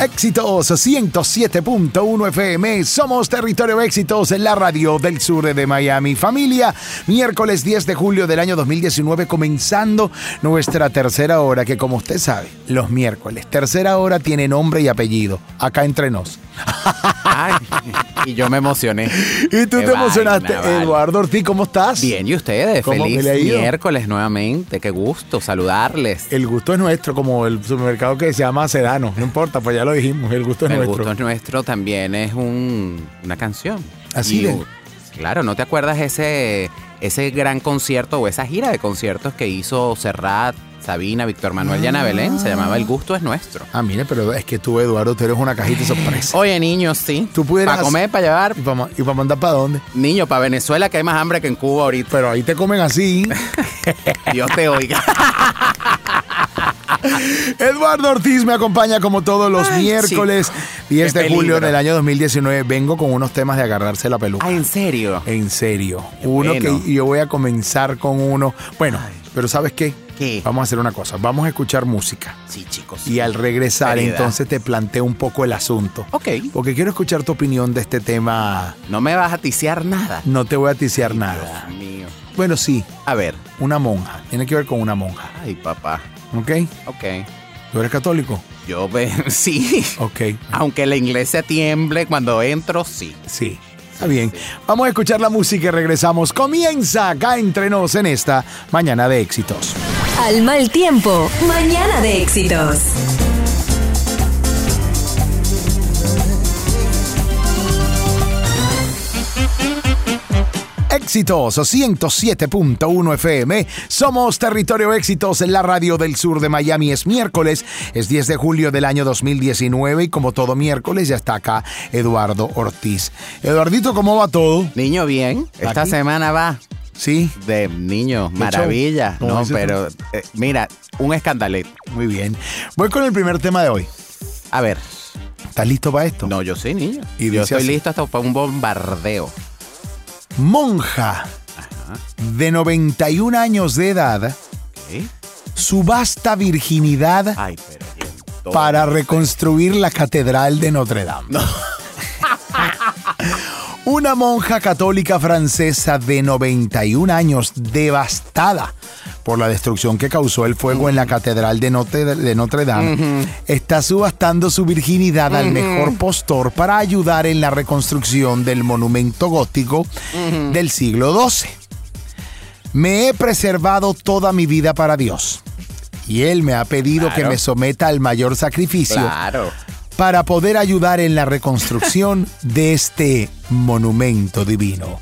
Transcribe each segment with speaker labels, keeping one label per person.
Speaker 1: Éxitos 107.1 FM. Somos Territorio Éxitos en la radio del sur de Miami. Familia, miércoles 10 de julio del año 2019, comenzando nuestra tercera hora, que como usted sabe, los miércoles, tercera hora tiene nombre y apellido. Acá entre nos.
Speaker 2: Ay, y yo me emocioné.
Speaker 1: Y tú
Speaker 2: Qué
Speaker 1: te emocionaste.
Speaker 2: vaina.
Speaker 1: Eduardo Ortiz, ¿cómo estás?
Speaker 2: Bien, ¿y ustedes?
Speaker 1: ¿Cómo
Speaker 2: Feliz
Speaker 1: me le ha ido?
Speaker 2: miércoles nuevamente. Qué gusto saludarles.
Speaker 1: El gusto es nuestro, como el supermercado que se llama Sedano. No importa, pues ya lo dijimos, el gusto es
Speaker 2: El
Speaker 1: nuestro.
Speaker 2: gusto es nuestro también es un- una canción.
Speaker 1: Así
Speaker 2: Y, uh, Claro, ¿no te acuerdas ese, ese gran concierto o esa gira de conciertos que hizo Serrat, Sabina, Víctor Manuel y Ana Belén? Se llamaba El gusto es nuestro.
Speaker 1: Ah, mire, pero es que tú, Eduardo, tú eres una cajita de sorpresa.
Speaker 2: Oye, niños, sí.
Speaker 1: Tú pudieras-
Speaker 2: Para comer, para llevar.
Speaker 1: ¿Y para, y para mandar para dónde?
Speaker 2: Niño, para Venezuela que hay más hambre que en Cuba ahorita.
Speaker 1: Pero ahí te comen así.
Speaker 2: Dios te oiga.
Speaker 1: Eduardo Ortiz me acompaña como todos los
Speaker 2: Ay,
Speaker 1: miércoles,
Speaker 2: chico.
Speaker 1: 10
Speaker 2: Qué
Speaker 1: de julio del año 2019. Vengo con unos temas de agarrarse la peluca.
Speaker 2: Ah, ¿en serio?
Speaker 1: En serio. Uno
Speaker 2: bueno.
Speaker 1: que yo voy a comenzar con uno. Bueno, pero ¿sabes qué?
Speaker 2: ¿Qué?
Speaker 1: Vamos a hacer una cosa. Vamos a escuchar música.
Speaker 2: Sí, chicos.
Speaker 1: Y al regresar,
Speaker 2: Seriedad.
Speaker 1: entonces te planteo un poco el asunto.
Speaker 2: Ok.
Speaker 1: Porque quiero escuchar tu opinión de este tema.
Speaker 2: No me vas a ticiar nada.
Speaker 1: No te voy a ticiar nada.
Speaker 2: Dios mío.
Speaker 1: Bueno, sí,
Speaker 2: A ver.
Speaker 1: una monja. Tiene que ver con una monja.
Speaker 2: Ay, papá.
Speaker 1: ¿Ok?
Speaker 2: Ok.
Speaker 1: ¿Tú eres católico?
Speaker 2: Yo sí.
Speaker 1: Ok.
Speaker 2: Aunque la iglesia tiemble cuando entro, sí.
Speaker 1: Sí. Está bien. Vamos a escuchar la música y regresamos. Comienza acá entre nos en esta mañana de éxitos.
Speaker 3: Al mal tiempo, mañana de éxitos.
Speaker 1: Éxitos 107.1 FM. Somos Territorio Éxitos en la radio del sur de Miami. Es miércoles, es 10 de julio del año 2019 y como todo miércoles ya está acá Eduardo Ortiz. Eduardito, ¿cómo va todo?
Speaker 2: Niño, bien. Esta
Speaker 1: Aquí.
Speaker 2: semana va
Speaker 1: Sí,
Speaker 2: de niño, maravilla.
Speaker 1: ¿Cómo
Speaker 2: No, pero eh, mira, un escandalete.
Speaker 1: muy bien. Voy con el primer tema de hoy.
Speaker 2: A ver,
Speaker 1: ¿Estás listo para esto?
Speaker 2: no, yo soy niño.
Speaker 1: Y
Speaker 2: yo estoy
Speaker 1: así.
Speaker 2: listo hasta para un bombardeo.
Speaker 1: Monja de 91 años de edad subasta virginidad para reconstruir la catedral de Notre Dame. Una monja católica francesa de 91 años, devastada por la destrucción que causó el fuego en la catedral de Notre, de Notre Dame, está subastando su virginidad al mejor postor para ayudar en la reconstrucción del monumento gótico del siglo XII. Me he preservado toda mi vida para Dios. Y Él me ha pedido que me someta al mayor sacrificio
Speaker 2: Claro.
Speaker 1: Para poder ayudar en la reconstrucción de este monumento divino.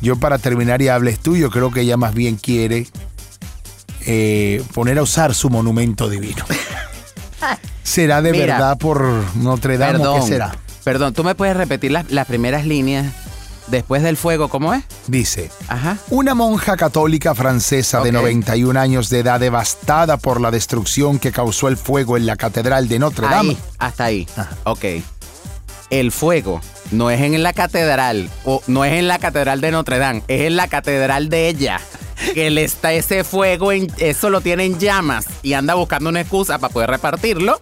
Speaker 1: Yo para terminar y hables tú, yo creo que ella más bien quiere eh, poner a usar su monumento divino. ¿Será de
Speaker 2: Mira,
Speaker 1: verdad por Notre Dame o
Speaker 2: Perdón.
Speaker 1: qué será?
Speaker 2: Perdón, ¿tú me puedes repetir las, las primeras líneas después del fuego? ¿Cómo es?
Speaker 1: Dice,
Speaker 2: Ajá.
Speaker 1: Una monja católica francesa de
Speaker 2: Ok.
Speaker 1: 91 años de edad devastada por la destrucción que causó el fuego en la catedral de Notre Dame.
Speaker 2: Ahí, hasta ahí.
Speaker 1: Ajá.
Speaker 2: Ok. El fuego no es en la catedral, o no es en la catedral de Notre Dame, es en la catedral de ella. Que le está ese fuego, en, eso lo tiene en llamas y anda buscando una excusa para poder repartirlo.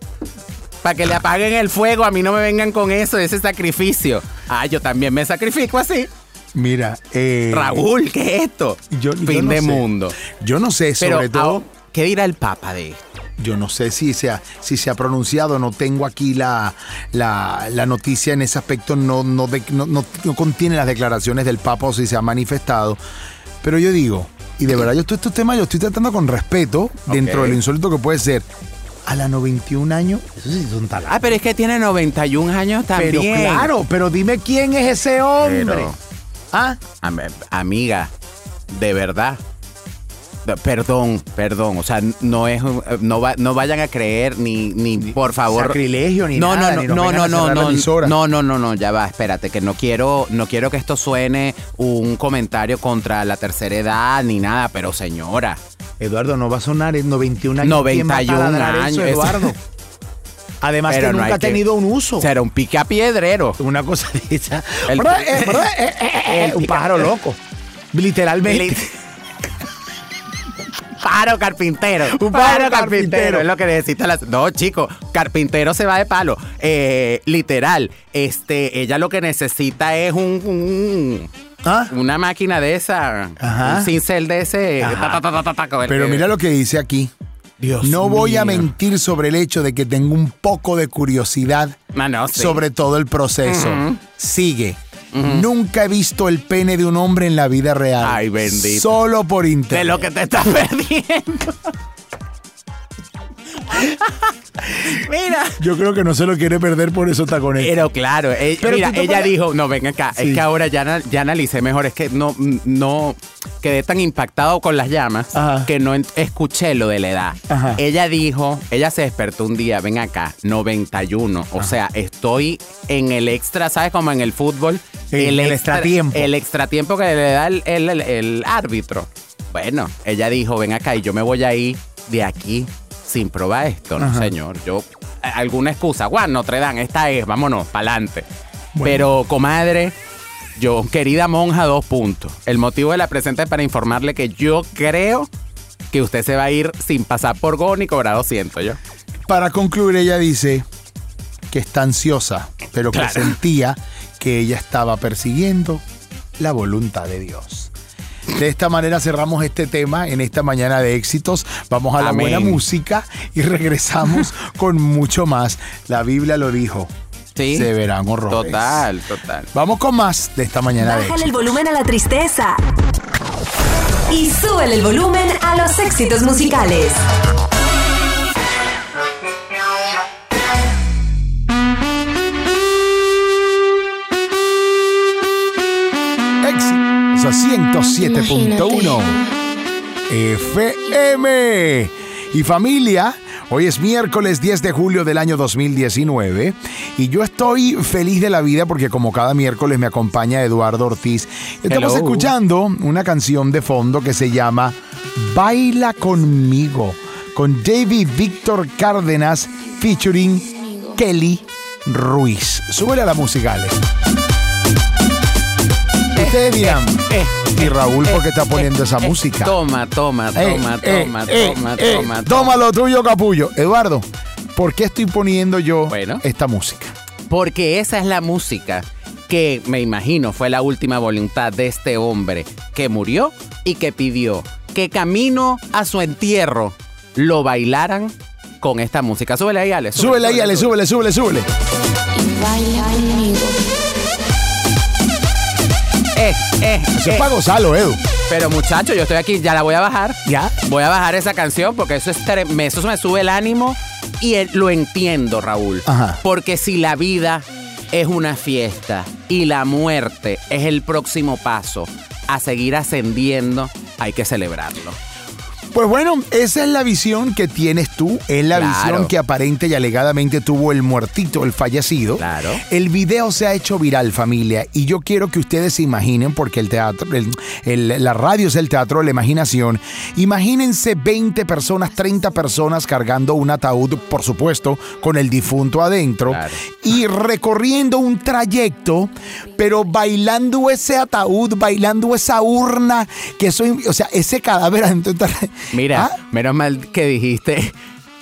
Speaker 2: Para que le apaguen el fuego, a mí no me vengan con eso, ese sacrificio. Ah, yo también me sacrifico así.
Speaker 1: Mira, eh,
Speaker 2: Raúl, ¿qué es esto?
Speaker 1: yo- yo
Speaker 2: fin
Speaker 1: no
Speaker 2: de
Speaker 1: sé.
Speaker 2: mundo.
Speaker 1: Yo no sé,
Speaker 2: Pero,
Speaker 1: sobre todo...
Speaker 2: ah, ¿qué dirá el Papa de esto?
Speaker 1: Yo no sé si se ha, si se ha pronunciado, no tengo aquí la, la, la noticia en ese aspecto, no, no, de- no, no- no contiene las declaraciones del Papa o si se ha manifestado. Pero yo digo, y de verdad yo estoy estos temas, yo estoy tratando con respeto, dentro
Speaker 2: Ok.
Speaker 1: de lo insólito que puede ser. A la 91 años, eso sí son talentos.
Speaker 2: Ah, pero es que tiene 91 años también.
Speaker 1: Pero claro, pero dime quién es ese hombre.
Speaker 2: Pero-
Speaker 1: ¿Ah?
Speaker 2: Am- amiga, de verdad. Perdón, perdón, o sea, no es no, va- no vayan a creer ni ni por favor
Speaker 1: sacrilegio ni
Speaker 2: no,
Speaker 1: nada,
Speaker 2: no,
Speaker 1: ni
Speaker 2: no, no, no, no, no, no, no, no, no, ya va, espérate, que no quiero no quiero que esto suene un comentario contra la tercera edad ni nada, pero señora,
Speaker 1: Eduardo, no va a sonar en 91 años.
Speaker 2: 91
Speaker 1: ¿Quién va a taladrar eso,
Speaker 2: años.
Speaker 1: Eduardo. Además
Speaker 2: Pero
Speaker 1: que nunca ha
Speaker 2: que-
Speaker 1: tenido un uso.
Speaker 2: será un picapiedrero.
Speaker 1: Una cosa de esa.
Speaker 2: El-
Speaker 1: un pájaro loco. Literalmente.
Speaker 2: pájaro carpintero.
Speaker 1: Un pájaro carpintero.
Speaker 2: carpintero. Es lo que necesita las. No, chico, carpintero se va de palo. Eh, literal. Este, ella lo que necesita es un. un-
Speaker 1: ¿Ah?
Speaker 2: una máquina de esa.
Speaker 1: Ajá.
Speaker 2: Un cincel de ese.
Speaker 1: Ajá.
Speaker 2: ta, ta, ta, ta, ta, ta, con el
Speaker 1: Pero mira lo que dice aquí.
Speaker 2: Dios
Speaker 1: no voy a mentir sobre el hecho de que tengo un poco de curiosidad
Speaker 2: Ah, no, sí.
Speaker 1: sobre todo el proceso. Sigue. Nunca he visto el pene de un hombre en la vida real.
Speaker 2: Ay, bendito.
Speaker 1: Solo por internet.
Speaker 2: De lo que te estás perdiendo. Mira.
Speaker 1: Yo creo que no se lo quiere perder, por eso está con él.
Speaker 2: Pero claro, eh,
Speaker 1: Pero
Speaker 2: mira, ella dijo, no, ven acá,
Speaker 1: Sí.
Speaker 2: es que ahora ya, ya analicé mejor, es que no, no quedé tan impactado con las llamas
Speaker 1: Ajá.
Speaker 2: que no escuché lo de la edad.
Speaker 1: Ajá.
Speaker 2: Ella dijo, ella se despertó un día, ven acá, 91, o sea, estoy en el extra, ¿sabes? Como en el fútbol.
Speaker 1: En el extratiempo.
Speaker 2: El extratiempo que le da el, el- el- el árbitro. Bueno, ella dijo, ven acá y yo me voy a ir de aquí sin probar esto, no
Speaker 1: Ajá.
Speaker 2: señor. Yo, eh, alguna excusa, Juan, Notre Dame, esta es, vámonos, pa'lante. Pero, comadre, yo, querida monja, dos puntos. El motivo de la presente es para informarle que yo creo que usted se va a ir sin pasar por go ni cobrar 200, yo.
Speaker 1: Para concluir, ella dice que está ansiosa, pero que
Speaker 2: Claro.
Speaker 1: sentía que ella estaba persiguiendo la voluntad de Dios. De esta manera cerramos este tema en esta mañana de éxitos. Vamos a la buena música y regresamos con mucho más. La Biblia lo dijo.
Speaker 2: Sí.
Speaker 1: Se verán horrores.
Speaker 2: Total, total.
Speaker 1: Vamos con más de esta mañana de
Speaker 3: Bájale
Speaker 1: éxitos.
Speaker 3: el volumen a la tristeza. Y súbele el volumen a los éxitos musicales.
Speaker 1: 107.1 FM. Y familia, hoy es miércoles 10 de julio del año 2019 y yo estoy feliz de la vida porque como cada miércoles me acompaña Eduardo Ortiz. Estamos
Speaker 2: Hello.
Speaker 1: escuchando una canción de fondo que se llama Baila conmigo con David Víctor Cárdenas featuring Kelly Ruiz. Súbele a la música, Ale. Ustedes dirán,
Speaker 2: Eh,
Speaker 1: y Raúl, ¿por qué está poniendo esa música?
Speaker 2: Toma, toma,
Speaker 1: Eh,
Speaker 2: toma,
Speaker 1: eh,
Speaker 2: toma,
Speaker 1: eh,
Speaker 2: toma,
Speaker 1: eh,
Speaker 2: toma,
Speaker 1: Toma lo tuyo, capullo. Eduardo, ¿por qué estoy poniendo yo
Speaker 2: Bueno.
Speaker 1: esta música?
Speaker 2: Porque esa es la música que me imagino fue la última voluntad de este hombre que murió y que pidió que camino a su entierro lo bailaran con esta música. Súbele ahí, Ale.
Speaker 1: Súbele ahí, Ale, súbele, súbele, súbele.
Speaker 4: y baila conmigo.
Speaker 2: Eh, eh,
Speaker 1: Eso
Speaker 2: eh.
Speaker 1: es para gozarlo, Edu.
Speaker 2: Pero muchacho, yo estoy aquí, ya la voy a bajar.
Speaker 1: ¿Ya?
Speaker 2: Voy a bajar esa canción porque eso, es me- eso me sube el ánimo y el- lo entiendo, Raúl.
Speaker 1: Ajá.
Speaker 2: Porque si la vida es una fiesta y la muerte es el próximo paso a seguir ascendiendo, hay que celebrarlo.
Speaker 1: Pues bueno, esa es la visión que tienes tú, es la
Speaker 2: Claro.
Speaker 1: visión que aparente y alegadamente tuvo el muertito, el fallecido.
Speaker 2: Claro.
Speaker 1: El video se ha hecho viral, familia, y yo quiero que ustedes se imaginen, porque el teatro, el- el- la radio es el teatro de la imaginación. Imagínense 20 personas, 30 personas cargando un ataúd, por supuesto, con el difunto adentro,
Speaker 2: Claro.
Speaker 1: y recorriendo un trayecto, pero bailando ese ataúd, bailando esa urna, que eso, o sea, ese cadáver adentro.
Speaker 2: Mira,
Speaker 1: ¿Ah?
Speaker 2: menos mal que dijiste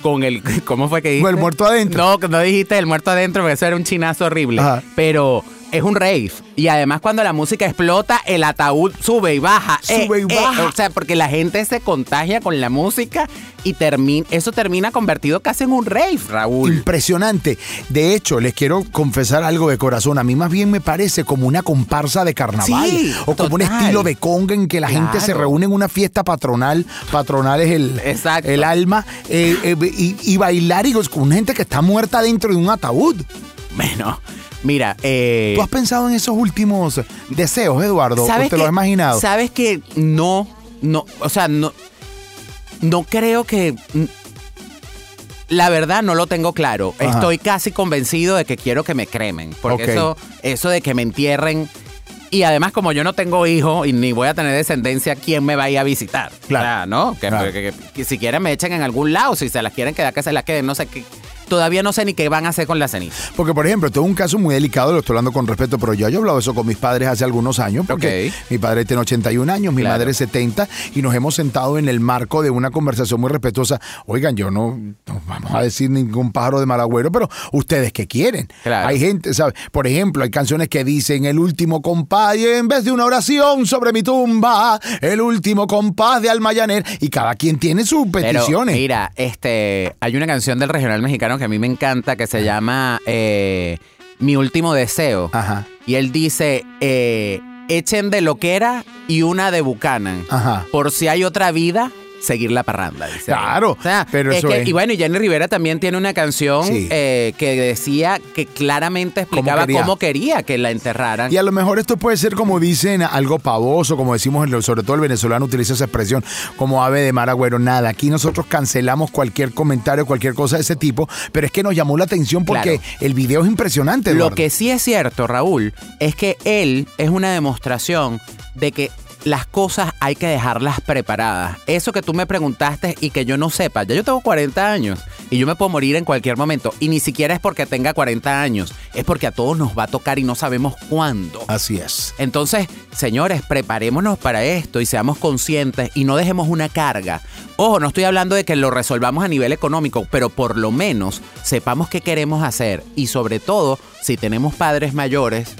Speaker 2: con el. ¿Cómo fue que dijiste?
Speaker 1: Con el muerto adentro.
Speaker 2: No, no dijiste el muerto adentro porque eso era un chinazo horrible.
Speaker 1: Ajá.
Speaker 2: Pero es un rave. Y además, cuando la música explota, el ataúd sube y baja.
Speaker 1: Sube y baja.
Speaker 2: o sea, porque la gente se contagia con la música y termina, eso termina convertido casi en un rave, Raúl.
Speaker 1: Impresionante. De hecho, les quiero confesar algo de corazón. A mí más bien me parece como una comparsa de carnaval.
Speaker 2: Sí,
Speaker 1: o como un estilo de conga en que la gente se reúne en una fiesta patronal. Patronal es el,
Speaker 2: Exacto.
Speaker 1: el alma. eh, eh, y, y bailar y con gente que está muerta dentro de un ataúd.
Speaker 2: Bueno, mira, eh,
Speaker 1: ¿Tú has pensado en esos últimos deseos, Eduardo? ¿O te lo
Speaker 2: que-
Speaker 1: has imaginado?
Speaker 2: Sabes que no, no, o sea, no, no creo que. La verdad no lo tengo claro.
Speaker 1: Ajá.
Speaker 2: Estoy casi convencido de que quiero que me cremen. Porque eso, eso de que me entierren. Y además, como yo no tengo hijos y ni voy a tener descendencia, ¿quién me va a ir a visitar?
Speaker 1: Claro.
Speaker 2: O sea, ¿no? Que,
Speaker 1: Claro.
Speaker 2: que- que- que si quieren me echen en algún lado, si se las quieren quedar, que se las queden. No sé qué, todavía no sé ni qué van a hacer con la ceniza.
Speaker 1: Porque, por ejemplo, esto es un caso muy delicado, lo estoy hablando con respeto, pero yo, yo he hablado eso con mis padres hace algunos años, porque mi padre tiene 81 años, mi
Speaker 2: Claro.
Speaker 1: madre 70, y nos hemos sentado en el marco de una conversación muy respetuosa. Oigan, yo no, no vamos a decir ningún pájaro de mal agüero, pero ustedes qué quieren.
Speaker 2: Claro.
Speaker 1: Hay gente, ¿sabes? Por ejemplo, hay canciones que dicen el último compás, y en vez de una oración sobre mi tumba, el último compás de Almayaner, y cada quien tiene sus
Speaker 2: Pero
Speaker 1: peticiones.
Speaker 2: mira, este, hay una canción del regional mexicano que a mí me encanta que se llama eh, Mi último deseo.
Speaker 1: Ajá.
Speaker 2: Y él dice, eh, echen de loquera y una de Buchanan.
Speaker 1: Ajá.
Speaker 2: Por si hay otra vida, seguir la parranda. dice.
Speaker 1: Claro,
Speaker 2: O sea,
Speaker 1: pero
Speaker 2: es
Speaker 1: eso
Speaker 2: que-
Speaker 1: es-
Speaker 2: Y bueno, y Jenny Rivera también tiene una canción
Speaker 1: Sí.
Speaker 2: eh, que decía que claramente explicaba
Speaker 1: quería.
Speaker 2: cómo quería que la enterraran.
Speaker 1: Y a lo mejor esto puede ser como dicen, algo pavoso, como decimos, sobre todo el venezolano utiliza esa expresión como ave de mar agüero. Nada, aquí nosotros cancelamos cualquier comentario, cualquier cosa de ese tipo, pero es que nos llamó la atención porque
Speaker 2: Claro.
Speaker 1: el video es impresionante.
Speaker 2: Lo que sí es cierto, Raúl, es que él es una demostración de que las cosas hay que dejarlas preparadas. Eso que tú me preguntaste y que yo no sepa, ya yo tengo 40 años y yo me puedo morir en cualquier momento. Y ni siquiera es porque tenga 40 años, es porque a todos nos va a tocar y no sabemos cuándo.
Speaker 1: Así es.
Speaker 2: Entonces, señores, preparémonos para esto y seamos conscientes y no dejemos una carga. Ojo, no estoy hablando de que lo resolvamos a nivel económico, pero por lo menos sepamos qué queremos hacer y sobre todo, si tenemos padres mayores,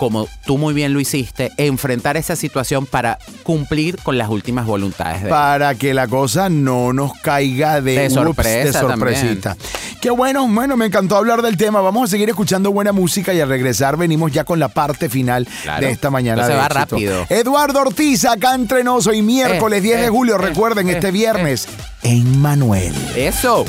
Speaker 2: como tú muy bien lo hiciste, enfrentar esa situación para cumplir con las últimas voluntades de
Speaker 1: Para que la cosa no nos caiga de,
Speaker 2: De
Speaker 1: ups,
Speaker 2: sorpresa
Speaker 1: de sorpresita. Qué bueno, bueno, me encantó hablar del tema. Vamos a seguir escuchando buena música y al regresar venimos ya con la parte final
Speaker 2: Claro.
Speaker 1: de esta mañana.
Speaker 2: Se va
Speaker 1: éxito.
Speaker 2: rápido.
Speaker 1: Eduardo Ortiz, acá entrenoso y miércoles
Speaker 2: Eh,
Speaker 1: 10 de
Speaker 2: eh,
Speaker 1: julio.
Speaker 2: eh,
Speaker 1: Recuerden,
Speaker 2: eh,
Speaker 1: este viernes en Manuel.
Speaker 2: Eso.